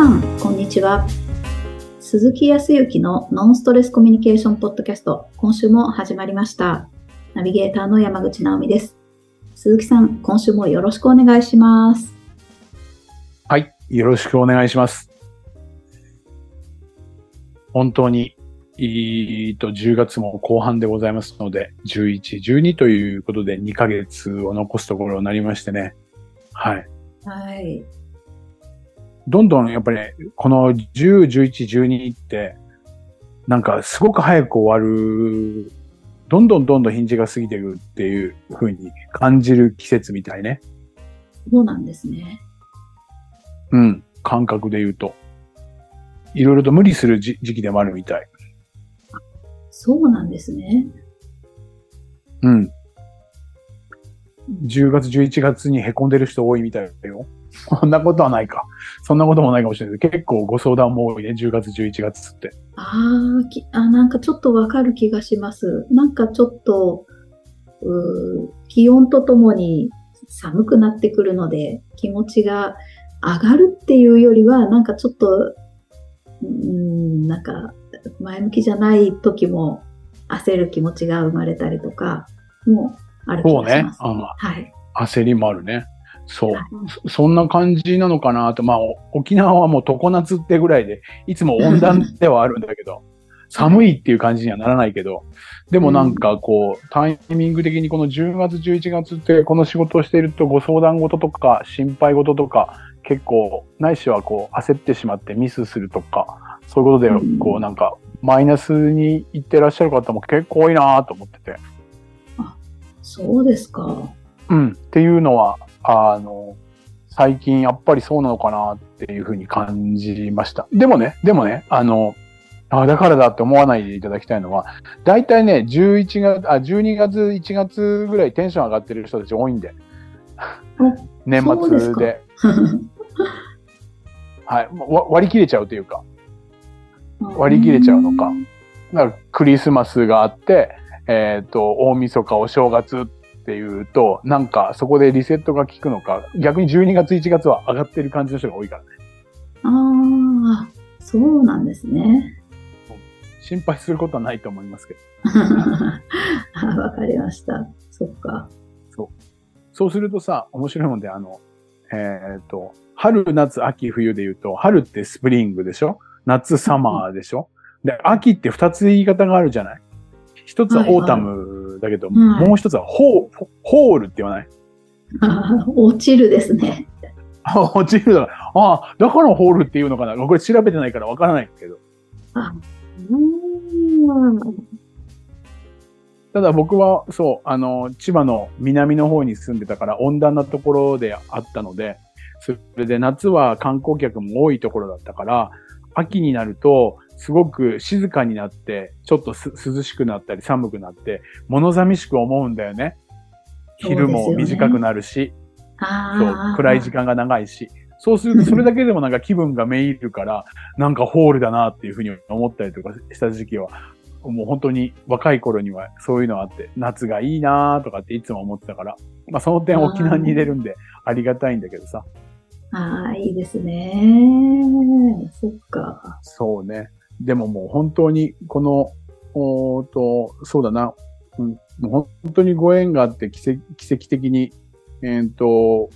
さん、こんにちは。鈴木康之のノンストレスコミュニケーションポッドキャスト、今週も始まりました。ナビゲーターの山口直美です。鈴木さん、今週もよろしくお願いします。はい。よろしくお願いします。本当に、えっと、10月も後半でございますので、11、12ということで2ヶ月を残すところになりましてね。はい。はい。どんどんやっぱり、この10、11、12って、なんかすごく早く終わる、どんどんどんどん日にちが過ぎていくっていう風に感じる季節みたいね。そうなんですね。うん。感覚で言うと。いろいろと無理する時時期でもあるみたい。そうなんですね。うん。10月、11月に凹んでる人多いみたいだよ。そんなことはないか。そんなこともないかもしれないけど、結構ご相談も多いね、10月、11月って。ああ、なんかちょっとわかる気がします。なんかちょっと、うー気温とともに寒くなってくるので、気持ちが上がるっていうよりは、なんかちょっと、うーん、なんか前向きじゃない時も焦る気持ちが生まれたりとか、もある気そうねがしま。す。あはい。焦りもあるね。そう。そそんな感じなのかなと。まあ、お沖縄はもう常夏ってぐらいで、いつも温暖ではあるんだけど、寒いっていう感じにはならないけど、でもなんかこう、タイミング的にこの10月、11月ってこの仕事をしているとご相談事とか心配事とか結構ないしはこう焦ってしまってミスするとか、そういうことでうんこうなんかマイナスに行ってらっしゃる方も結構多いなと思ってて。そうですか。うん。っていうのは、あの、最近やっぱりそうなのかなっていうふうに感じました。でもね、でもね、あの、あだからだって思わないでいただきたいのは、大体ね、11月、あ、12月、1月ぐらいテンション上がってる人たち多いんで。年末で。はい。わ割り切れちゃうというか。割り切れちゃうのかだからクリスマスがあって、えっ、と、大晦日、お正月っていうと、なんかそこでリセットが効くのか、逆に12月、1月は上がってる感じの人が多いからね。ああ、そうなんですね。心配することはないと思いますけど。あわかりました。そっか。そうするとさ、面白いもんで、あの、えっ、と、春、夏、秋、冬で言うと、春ってスプリングでしょ？夏、 summer でしょ？で、秋って二つ言い方があるじゃない？一つは autumn だけど、はいはいもう一つはフォー、 fall って言わない？あ 落ちるですね。あ、落ちるだ。ああ、だから fall っていうのかな？これ調べてないからわからないけど。あうんただ僕は、そう、あの、千葉の南の方に住んでたから温暖なところであったので、それで夏は観光客も多いところだったから、秋になると、すごく静かになって、ちょっとす涼しくなったり寒くなって、物寂しく思うんだよね。昼も短くなるし、そうあー暗い時間が長いし。そうすると、それだけでもなんか気分がめいるから、なんかホールだなっていうふうに思ったりとかした時期は、もう本当に若い頃にはそういうのあって、夏がいいなとかっていつも思ってたから、まあその点沖縄に入れるんでありがたいんだけどさ。ああ、いいですね。そっか。そうね。でももう本当にこの、おと、そうだな、うん、もう本当にご縁があって奇跡奇跡的に、えっ、と、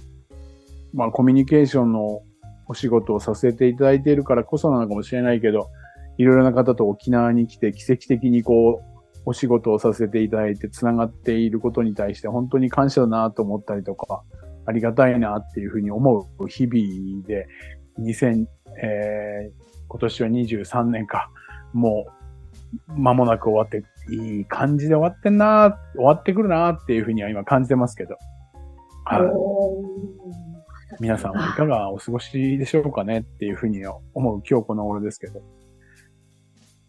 まあコミュニケーションのお仕事をさせていただいているからこそなのかもしれないけど、いろいろな方と沖縄に来て奇跡的にこう、お仕事をさせていただいて繋がっていることに対して本当に感謝だなと思ったりとか、ありがたいなっていうふうに思う日々で、2000、えー今年は23年か。もう、間もなく終わって、いい感じで終わってんな、終わってくるなっていうふうには今感じてますけど。はい。皆さんはいかがお過ごしでしょうかねっていうふうに思う今日この頃ですけど。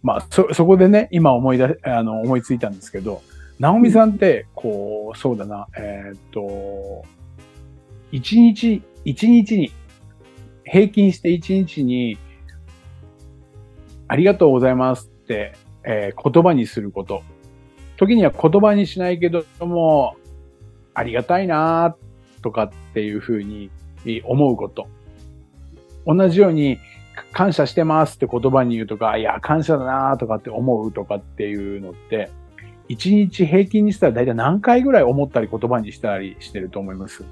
まあ、そ、そこでね、今思い出、あの、思いついたんですけど、ナオミさんって、こう、そうだな、えーっと、一日、一日に、平均して一日に、ありがとうございますって、えー言葉にすること。時には言葉にしないけども、ありがたいなとかっていうふうに思うこと。同じように、感謝してますって言葉に言うとか、いや、感謝だなとかって思うとかっていうのって、一日平均にしたら大体何回ぐらい思ったり言葉にしたりしてると思います？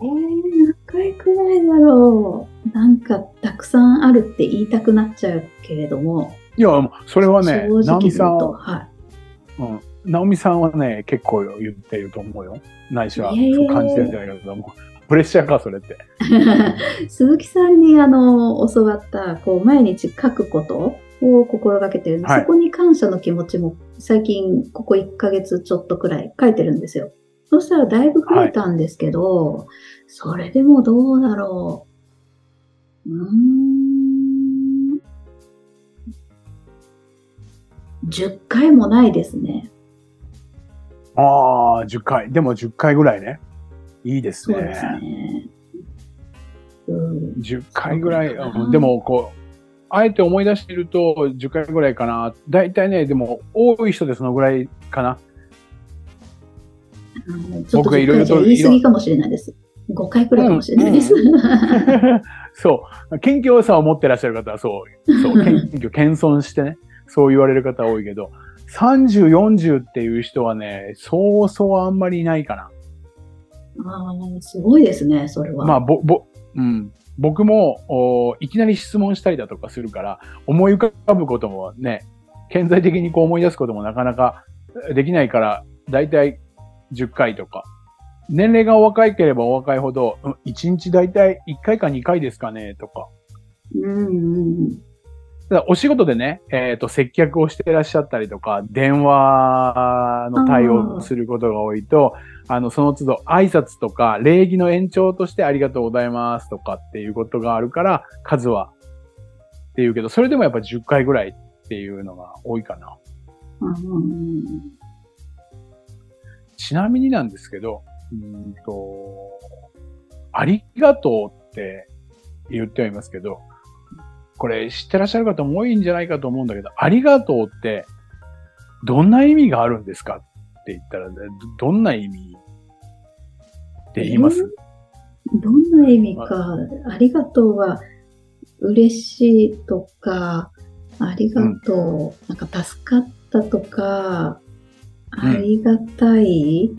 えー、何回くらいだろう。なんか、たくさんあるって言いたくなっちゃうけれども。いや、それはね、正直美さん、と、はうん、直美さんはね、結構言っていると思うよ。ないしは、そう感じてるんじゃないかと思う。プレッシャーか、それって。い。鈴木さんに、あの、教わった、こう、毎日書くことを心がけてるんで、はいそこに感謝の気持ちも、最近、ここ1ヶ月ちょっとくらい書いてるんですよ。そしたらだいぶ増えたんですけど、それでもどうだろう。うーん。10回もないですね。ああ、10回。でも10回ぐらいね。いいですね。そうですね。うん、10回ぐらい。そうんでも、こう、あえて思い出していると10回ぐらいかな。だいたいね、でも、多い人でそのぐらいかな。あのちょっと僕がいろいろと10回じゃ言い過ぎかもしれないです。5回くらいかもしれないです。そう。謙虚さを持ってらっしゃる方はそう。そう。謙虚、謙遜してね。そう言われる方多いけど、30、40っていう人はね、そうそうあんまりいないかな。ああ、すごいですね、それは。まあ、ぼ、ぼ、うん。僕も、おいきなり質問したりだとかするから、思い浮かぶこともね、顕在的にこう思い出すこともなかなかできないから、だいたい10回とか。年齢がお若いければお若いほど、うん1日だいたい1回か2回ですかね、とか。うんうんただお仕事でね、えっ、と、接客をしていらっしゃったりとか、電話の対応をすることが多いと、あの、その都度挨拶とか、礼儀の延長としてありがとうございますとかっていうことがあるから、数はっていうけど、それでもやっぱ10回ぐらいっていうのが多いかな。うんうんちなみになんですけど、うーんと、ありがとうって言ってはいますけど、これ知ってらっしゃる方も多いんじゃないかと思うんだけど、ありがとうってどんな意味があるんですかって言ったら、どどんな意味って言います、どんな意味か、ありがとうは、嬉しいとか、ありがとう、なんか助かったとか、うんありがたい、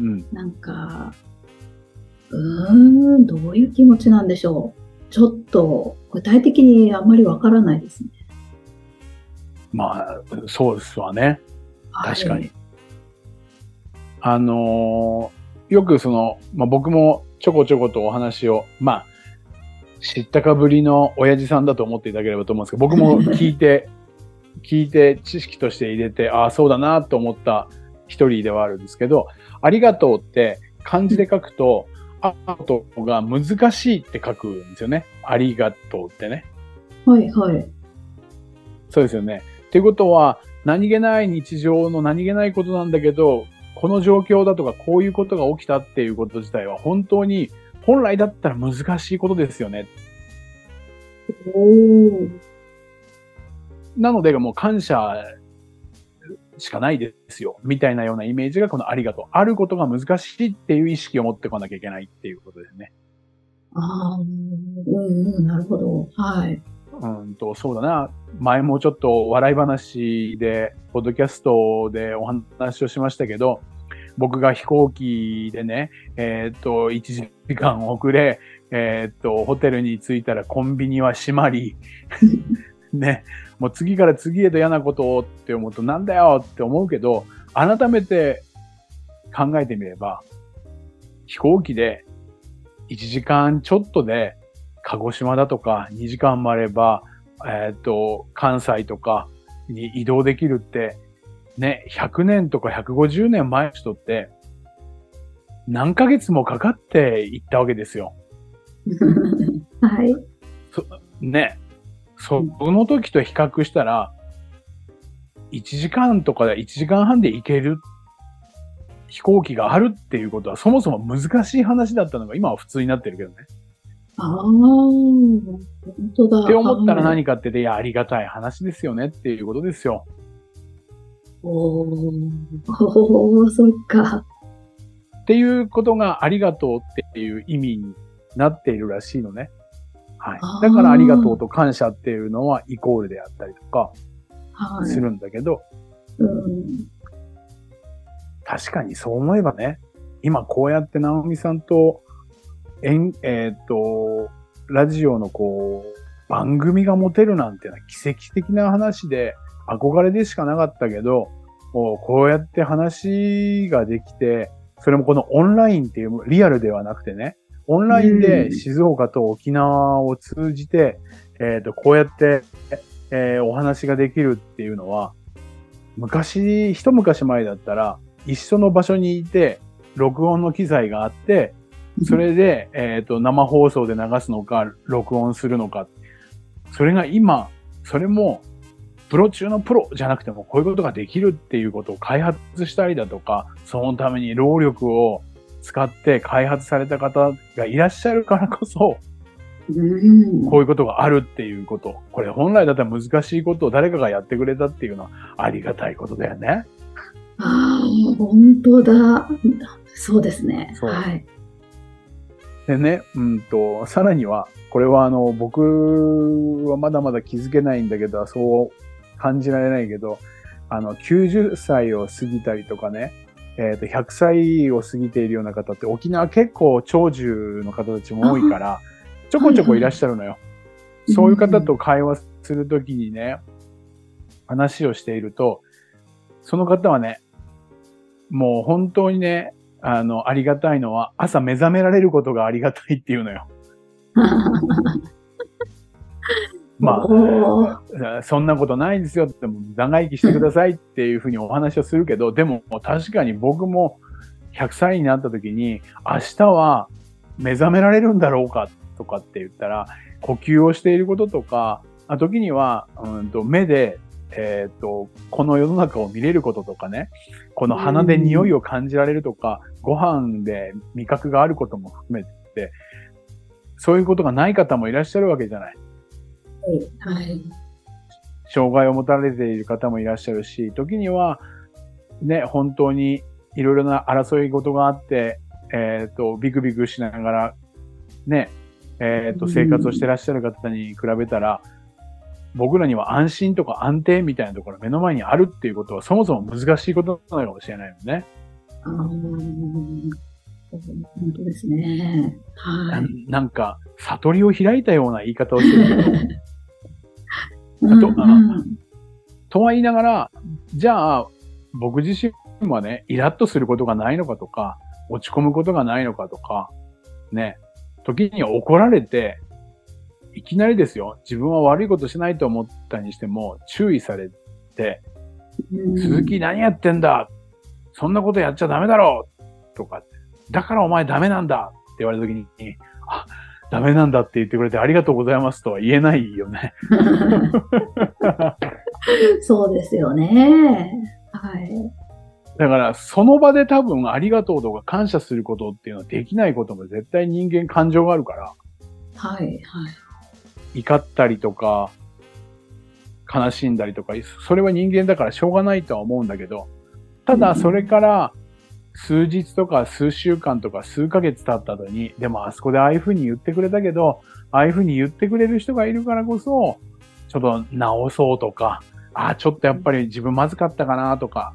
うん。なんか、うーん、どういう気持ちなんでしょう。ちょっと、具体的にあんまりわからないですね。まあ、そうですわね。確かに。はい。あのーよくその、まあ、僕もちょこちょことお話を、まあ、知ったかぶりの親父さんだと思っていただければと思うんですけど、僕も聞いて、聞いて知識として入れて、ああ、そうだなと思った一人ではあるんですけど、ありがとうって漢字で書くと、あとが難しいって書くんですよね。ありがとうってね。はい、はい。そうですよね。っていうことは、何気ない日常の何気ないことなんだけど、この状況だとかこういうことが起きたっていうこと自体は本当に本来だったら難しいことですよね。おー。なのでもう感謝しかないですよ。みたいなようなイメージがこのありがとう。あることが難しいっていう意識を持ってこなきゃいけないっていうことですね。ああ、うんうん、なるほど。はい。うんと、そうだな。前もちょっと笑い話で、ポッドキャストでお話をしましたけど、僕が飛行機でね、えっ、と、1時間遅れ、えっ、と、ホテルに着いたらコンビニは閉まり、ね、もう次から次へと嫌なことをって思うとなんだよって思うけど、改めて考えてみれば、飛行機で1時間ちょっとで鹿児島だとか2時間もあれば、えっ、と、関西とかに移動できるって、ね、100年とか150年前の人って、何ヶ月もかかって行ったわけですよ。はい。ね。その時と比較したら、1時間とかで1時間半で行ける飛行機があるっていうことはそもそも難しい話だったのが今は普通になってるけどね。ああ、本当だ。って思ったらはい何かってで、いや、ありがたい話ですよねっていうことですよ。おーおー、そっか。っていうことがありがとうっていう意味になっているらしいのね。はいだからありがとうと感謝っていうのはイコールであったりとかはい。するんだけど、うん。確かにそう思えばね、今こうやって直美さんと、えん、えっ、と、ラジオのこう、番組が持てるなんてのは奇跡的な話で、憧れでしかなかったけど、もうこうやって話ができて、それもこのオンラインっていう、リアルではなくてね、オンラインで静岡と沖縄を通じて、えっ、と、こうやって、えーお話ができるっていうのは、昔、一昔前だったら、一緒の場所にいて、録音の機材があって、それで、えっ、と、生放送で流すのか、録音するのか。それが今、それも、プロ中のプロじゃなくても、こういうことができるっていうことを開発したりだとか、そのために労力を使って開発された方がいらっしゃるからこそ、うん。こういうことがあるっていうこと。これ本来だったら難しいことを誰かがやってくれたっていうのはありがたいことだよね。ああ、本当だ。そうですね。はい。でね、うんと、さらには、これはあの、僕はまだまだ気づけないんだけど、そう感じられないけど、あの、90歳を過ぎたりとかね、えっ、と、100歳を過ぎているような方って沖縄結構長寿の方たちも多いから、ちょこちょこいらっしゃるのよ。いそういう方と会話するときにね、話をしていると、その方はね、もう本当にね、あの、ありがたいのは、朝目覚められることがありがたいっていうのよ。まあ、そんなことないですよって、長生きしてくださいっていうふうにお話をするけど、でも確かに僕も100歳になった時に、明日は目覚められるんだろうかとかって言ったら、呼吸をしていることとか、あ時には、うんと目で、えっ、と、この世の中を見れることとかね、この鼻で匂いを感じられるとか、ご飯で味覚があることも含めて、そういうことがない方もいらっしゃるわけじゃない。はい。障害を持たれている方もいらっしゃるし、時には、ね、本当にいろいろな争い事があって、えっ、と、ビクビクしながら、ね、えっ、と、うん生活をしてらっしゃる方に比べたら、僕らには安心とか安定みたいなところが目の前にあるっていうことはそもそも難しいことなのかもしれないよね。あー本当ですね。は。ないなんか、悟りを開いたような言い方をしてるけど、うんとうんとは言いながら、じゃあ、僕自身はね、イラッとすることがないのかとか、落ち込むことがないのかとか、ね、時には怒られて、いきなりですよ、自分は悪いことしないと思ったにしても、注意されて、うん。鈴木何やってんだそんなことやっちゃダメだろうとか、だからお前ダメなんだって言われた時に、あ、ダメなんだって言ってくれてありがとうございますとは言えないよね。そうですよね。はい。だから、その場で多分ありがとうとか感謝することっていうのはできないことも絶対人間感情があるから、はい。はい。怒ったりとか、悲しんだりとか、それは人間だからしょうがないとは思うんだけど、ただそれから数日とか数週間とか数ヶ月経った後に、でもあそこでああいうふうに言ってくれたけど、ああいうふうに言ってくれる人がいるからこそ、ちょっと直そうとか、ああ、ちょっとやっぱり自分まずかったかなとか、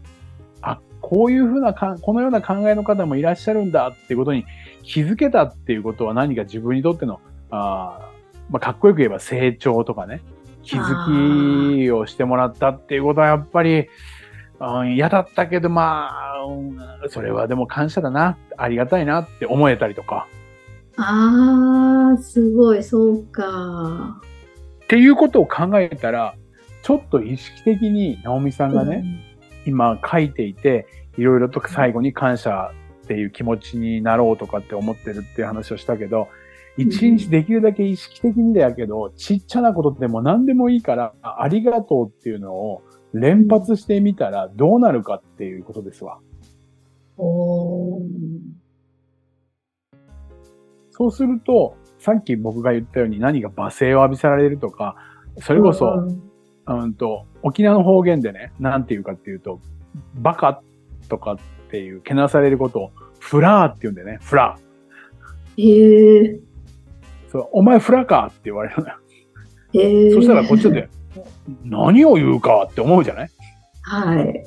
あ、こういうふうなか、このような考えの方もいらっしゃるんだっていうことに気づけたっていうことは何か自分にとっての、あまあ、かっこよく言えば成長とかね、気づきをしてもらったっていうことはやっぱり、うん嫌だったけど、まあ、うんそれはでも感謝だな、ありがたいなって思えたりとか、ああ、すごい、そうか。っていうことを考えたら、ちょっと意識的に直美さんがね、今書いていて、いろいろと最後に感謝っていう気持ちになろうとかって思ってるっていう話をしたけど、一日できるだけ意識的にだやけど、ちっちゃなことでも何でもいいから、あありがとうっていうのを連発してみたらどうなるかっていうことですわ。そうすると、さっき僕が言ったように何か罵声を浴びせられるとか、それこそ、うんうんと、沖縄の方言でね、なんて言うかっていうと、バカとかっていう、けなされることを、フラーって言うんだよね、フラー。へえ。そう、お前フラかって言われるのよ。えー、そしたらこっちで、何を言うかって思うじゃない？はい。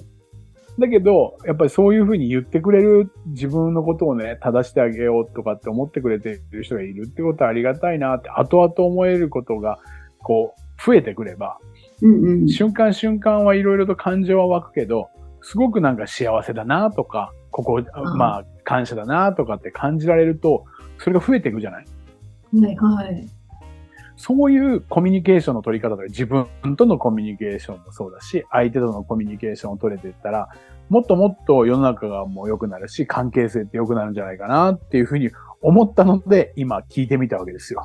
だけど、やっぱりそういうふうに言ってくれる自分のことをね、正してあげようとかって思ってくれてる人がいるってことはありがたいなって、後々思えることが、こう、増えてくれば、うんうん。瞬間瞬間はいろいろと感情は湧くけど、すごくなんか幸せだなとか、ここ、まあ、感謝だなとかって感じられると、それが増えていくじゃない？はいはい。そういうコミュニケーションの取り方とか、自分とのコミュニケーションもそうだし、相手とのコミュニケーションを取れていったら、もっともっと世の中がもう良くなるし、関係性って良くなるんじゃないかなっていうふうに思ったので、今聞いてみたわけですよ。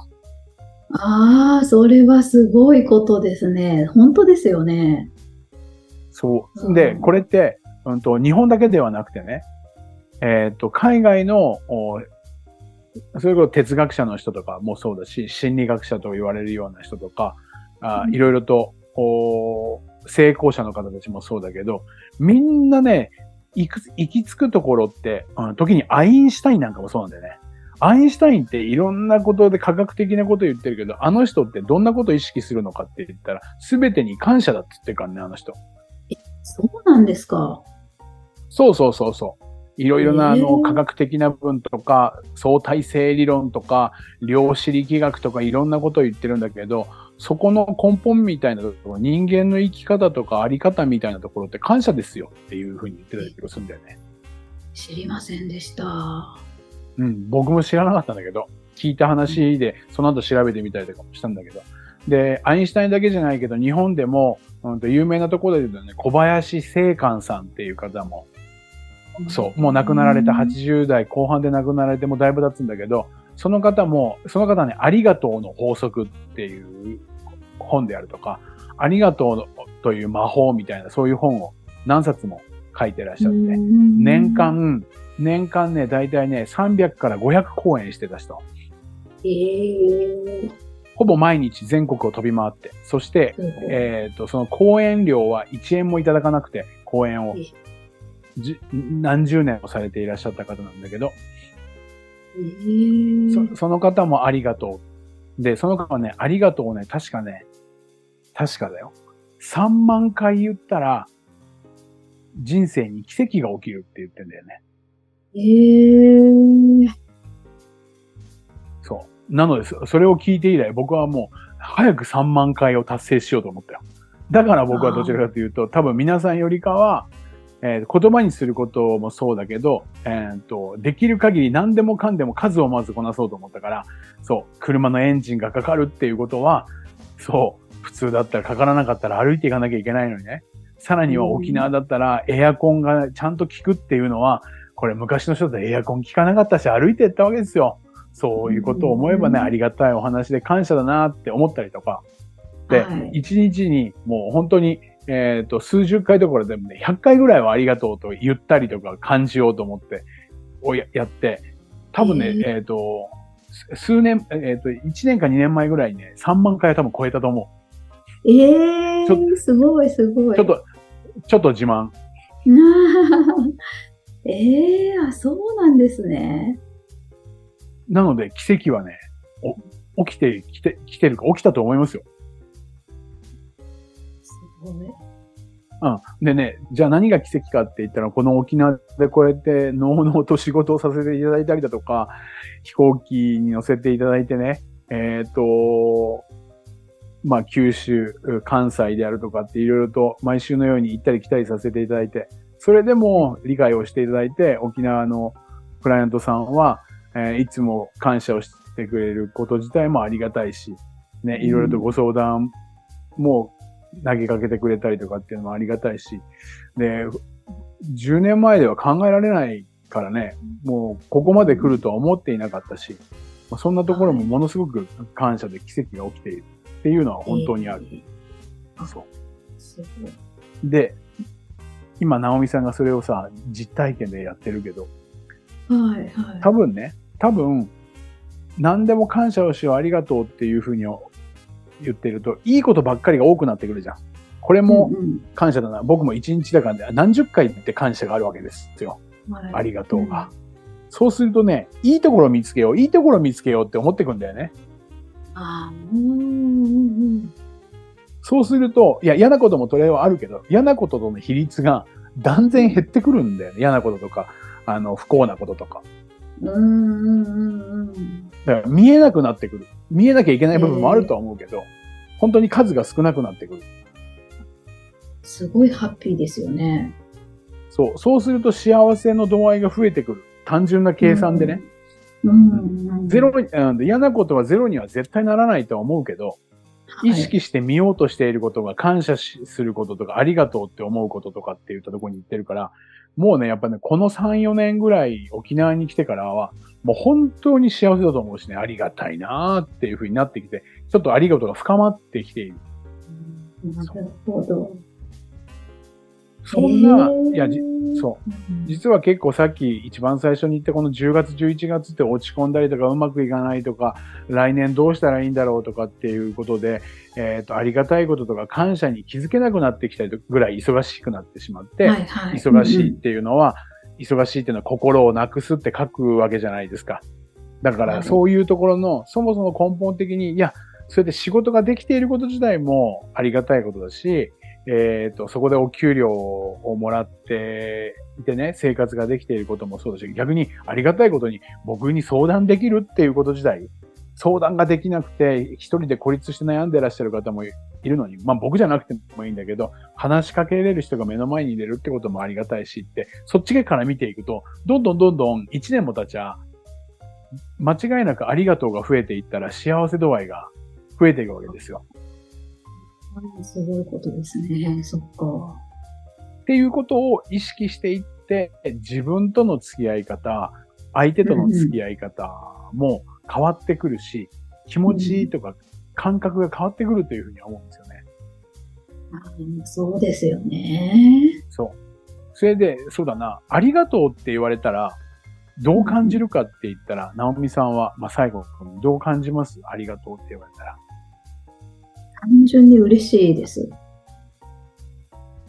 ああ、それはすごいことですね。本当ですよね。そう。で、うんこれって、うんと、日本だけではなくてね、えっ、と、海外の、おそれこそ哲学者の人とかもそうだし、心理学者と言われるような人とか、あうんいろいろと、お成功者の方たちもそうだけど、みんなね、行く、行き着くところって、うん時にアインシュタインなんかもそうなんだよね。アインシュタインっていろんなことで科学的なこと言ってるけど、あの人ってどんなことを意識するのかって言ったら、すべてに感謝だって言ってるからね、あの人。そうなんですか？そうそうそうそう。いろいろな、あへの、ー科学的な部分とか、相対性理論とか、量子力学とかいろんなことを言ってるんだけど、そこの根本みたいなところ、人間の生き方とかあり方みたいなところって感謝ですよっていうふうに言ってたりするんだよね。知りませんでした。うん、僕も知らなかったんだけど、聞いた話で、その後調べてみたりとかもしたんだけど。で、アインシュタインだけじゃないけど、日本でも、うんと有名なところで言うとね、小林聖寛さんっていう方も、そう、もう亡くなられた80代後半で亡くなられてもうだいぶ経つんだけど、その方も、その方はね、ありがとうの法則っていう本であるとか、ありがとうという魔法みたいな、そういう本を何冊も書いてらっしゃって、年年。間、年間ね、だいたいね、300から500公演してた人。ええ。ほぼ毎日全国を飛び回って、そして、えっ、と、その講演料は1円もいただかなくて、講演を。えじ何十年もされていらっしゃった方なんだけど、えそその方もありがとう。で、その方はね、ありがとうをね、確かね、確かだよ。3万回言ったら、人生に奇跡が起きるって言ってんだよね。ええそう。なので、そそれを聞いて以来、僕はもう、早く3万回を達成しようと思ったよ。だから僕はどちらかというと、多分皆さんよりかは、えー言葉にすることもそうだけど、えーと、できる限り何でもかんでも数をまずこなそうと思ったから、そう、車のエンジンがかかるっていうことは、そう、普通だったらかからなかったら歩いていかなきゃいけないのにね。さらには沖縄だったらエアコンがちゃんと効くっていうのは、これ昔の人ってエアコン効かなかったし歩いていったわけですよ。そういうことを思えばね、うんありがたいお話で感謝だなって思ったりとか。ではい、一、日にもう本当に、えっ、と、数十回どころでもね、100回ぐらいはありがとうと言ったりとか感じようと思って、をややって、多分ね、へえっ、と、す数年、えっ、と、1年か2年前ぐらいにね、3万回は多分超えたと思ええちょすごいすごう。い。ちょっと、ちょっと自慢。ええあ、そうなんですね。なので、奇跡はね、お起きてきて、来てるか、起きたと思いますよ。うん。でね、じゃあ何が奇跡かって言ったら、この沖縄でこうやって、のうのうと仕事をさせていただいたりだとか、飛行機に乗せていただいてね、えっ、と、まあ、九州、関西であるとかっていろいろと毎週のように行ったり来たりさせていただいて、それでも理解をしていただいて、沖縄のクライアントさんは、えーいつも感謝をしてくれること自体もありがたいし、ね、いろいろとご相談も投げかけてくれたりとかっていうのもありがたいし、で、10年前では考えられないからね、もうここまで来るとは思っていなかったし、まあそんなところもものすごく感謝で奇跡が起きているっていうのは本当にある。ええそ。う。で、今、直美さんがそれをさ、実体験でやってるけど、はいはい。多分ね、多分、何でも感謝をしよう、ありがとうっていうふうに言ってると、いいことばっかりが多くなってくるじゃん。これもうんうん感謝だな。僕も一日だからね、何十回って感謝があるわけですよ。はいありがとうが。そうするとね、いいところ見つけよう、いいところ見つけようって思ってくんだよね。ああ、うんうんそうすると、いや、嫌なこともそれはあるけど、嫌なこととの比率が断然減ってくるんだよね。嫌なこととか、あの、不幸なこととか。うん。うんうん。だから見えなくなってくる。見えなきゃいけない部分もあるとは思うけど、本当に数が少なくなってくる。すごいハッピーですよね。そう。そうすると幸せの度合いが増えてくる。単純な計算でね。うんうんうん。ゼロ嫌なことはゼロには絶対ならないとは思うけど、はい意識して見ようとしていることが感謝しすることとか、ありがとうって思うこととかって言ったところに行ってるから、もうね、やっぱね、この3、4年ぐらい沖縄に来てからは、もう本当に幸せだと思うしね、ありがたいなーっていうふうになってきて、ちょっとありがとうが深まってきている。なるほど。そんな、いや、じそう。うん実は結構さっき一番最初に言ったこの10月、11月って落ち込んだりとかうまくいかないとか、来年どうしたらいいんだろうとかっていうことで、えっ、と、ありがたいこととか感謝に気づけなくなってきたりとぐらい忙しくなってしまって、はいはい忙しいっていうのは、忙しいっていうのは心をなくすって書くわけじゃないですか。だかはいらそういうところの、そもそも根本的に、いや、それで仕事ができていること自体もありがたいことだし、えっ、と、そこでお給料をもらっていてね、生活ができていることもそうだし、逆にありがたいことに僕に相談できるっていうこと自体、相談ができなくて、一人で孤立して悩んでらっしゃる方もいるのに、まあ僕じゃなくてもいいんだけど、話しかけれる人が目の前にいれるってこともありがたいしって、そっちから見ていくと、どんどんどんどん一年も経ちゃ、間違いなくありがとうが増えていったら幸せ度合いが増えていくわけですよ。すごいことですね。そっか。っていうことを意識していって、自分との付き合い方、相手との付き合い方も変わってくるし、気持ちとか感覚が変わってくるというふうに思うんですよね。あそうですよね。そう。それで、そうだな、ありがとうって言われたら、どう感じるかって言ったら、ナオミさんは、まあ、最後、どう感じます？ありがとうって言われたら。単純に嬉しいです。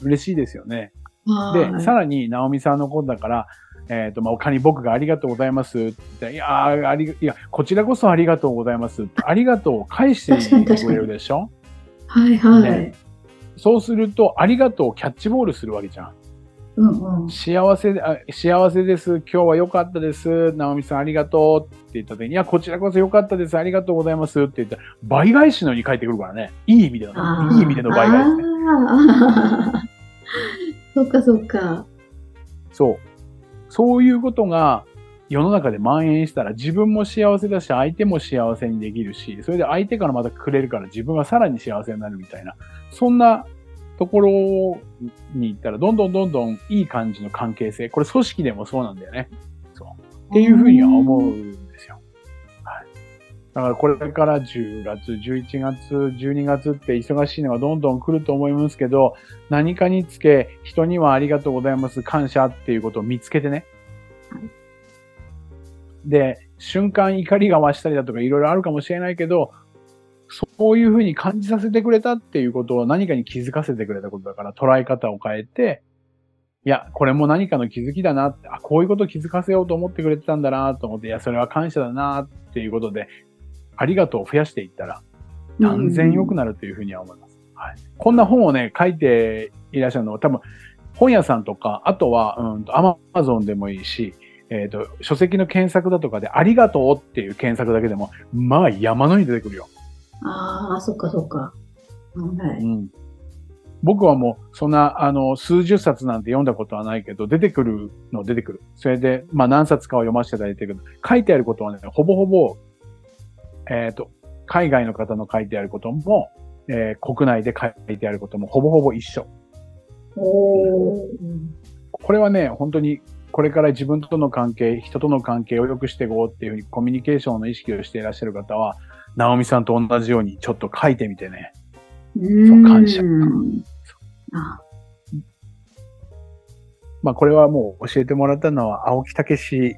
嬉しいですよね。はいで、さらに、ナオミさんのことだから、えっ、と、まあ、他に僕がありがとうございますっていやーありが、いや、こちらこそありがとうございますって、ありがとうを返してくれるでしょ？はいはい。ねそうすると、ありがとうをキャッチボールするわけじゃん。うんうん。幸せで、あ幸せです。今日は良かったです。直美さんありがとうって言った時に、いや、こちらこそ良かったです。ありがとうございますって言ったら、倍返しのように返ってくるからね。いい意味でのいい意味での倍返しね。そっかそっか。そう。そういうことが世の中で蔓延したら自分も幸せだし、相手も幸せにできるし、それで相手からまたくれるから自分はさらに幸せになるみたいな、そんなところに行ったら、どんどんどんどんいい感じの関係性、これ組織でもそうなんだよね。そう。っていうふうには思うんですよ。はい。だからこれから10月、11月、12月って忙しいのがどんどん来ると思いますけど、何かにつけ、人にはありがとうございます、感謝っていうことを見つけてね。はいで、瞬間怒りが増したりだとかいろいろあるかもしれないけど、そういうふうに感じさせてくれたっていうことを何かに気づかせてくれたことだから捉え方を変えて、いや、これも何かの気づきだなって、あ、こういうこと気づかせようと思ってくれてたんだなと思って、いや、それは感謝だなっていうことで、ありがとうを増やしていったら、断然良くなるというふうには思います。はい。こんな本をね、書いていらっしゃるのは多分、本屋さんとか、あとは、うんと、アマゾンでもいいし、えっ、と、書籍の検索だとかで、ありがとうっていう検索だけでも、まあ山のように出てくるよ。ああ、そっかそっか。はい。うん。僕はもう、そんな、あの、数十冊なんて読んだことはないけど、出てくるの出てくる。それで、まあ何冊かを読ませていただいてるけど、書いてあることはね、ほぼほぼ、えっ、と、海外の方の書いてあることも、えー国内で書いてあることもほぼほぼ一緒。おー。これはね、本当に、これから自分との関係、人との関係を良くしていこうっていうふうにコミュニケーションの意識をしていらっしゃる方は、ナオミさんと同じようにちょっと書いてみてね。うん。感謝。あ。まあこれはもう教えてもらったのは青木武史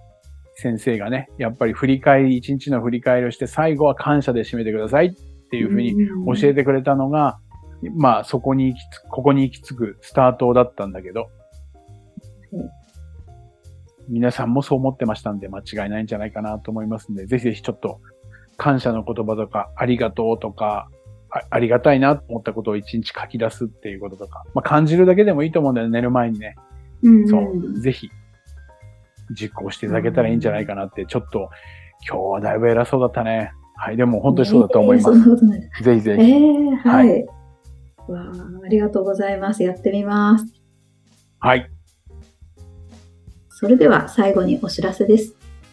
先生がね、やっぱり振り返り、一日の振り返りをして最後は感謝で締めてくださいっていうふうに教えてくれたのが、まあそこに行きつく、ここに行き着くスタートだったんだけどうん、皆さんもそう思ってましたんで間違いないんじゃないかなと思いますんで、ぜひぜひちょっと感謝の言葉とか、ありがとうとか、あありがたいなと思ったことを一日書き出すっていうこととか、まあ、感じるだけでもいいと思うんだよね、寝る前にね。うんうんそう、ぜひ、実行していただけたらいいんじゃないかなって、ちょっと、今日はだいぶ偉そうだったね。はい、でも本当にそうだと思います。えー。ぜひぜえひ。ー、は。はいわあ、ありがとうございます。やってみます。はい。それでは最後にお知らせです。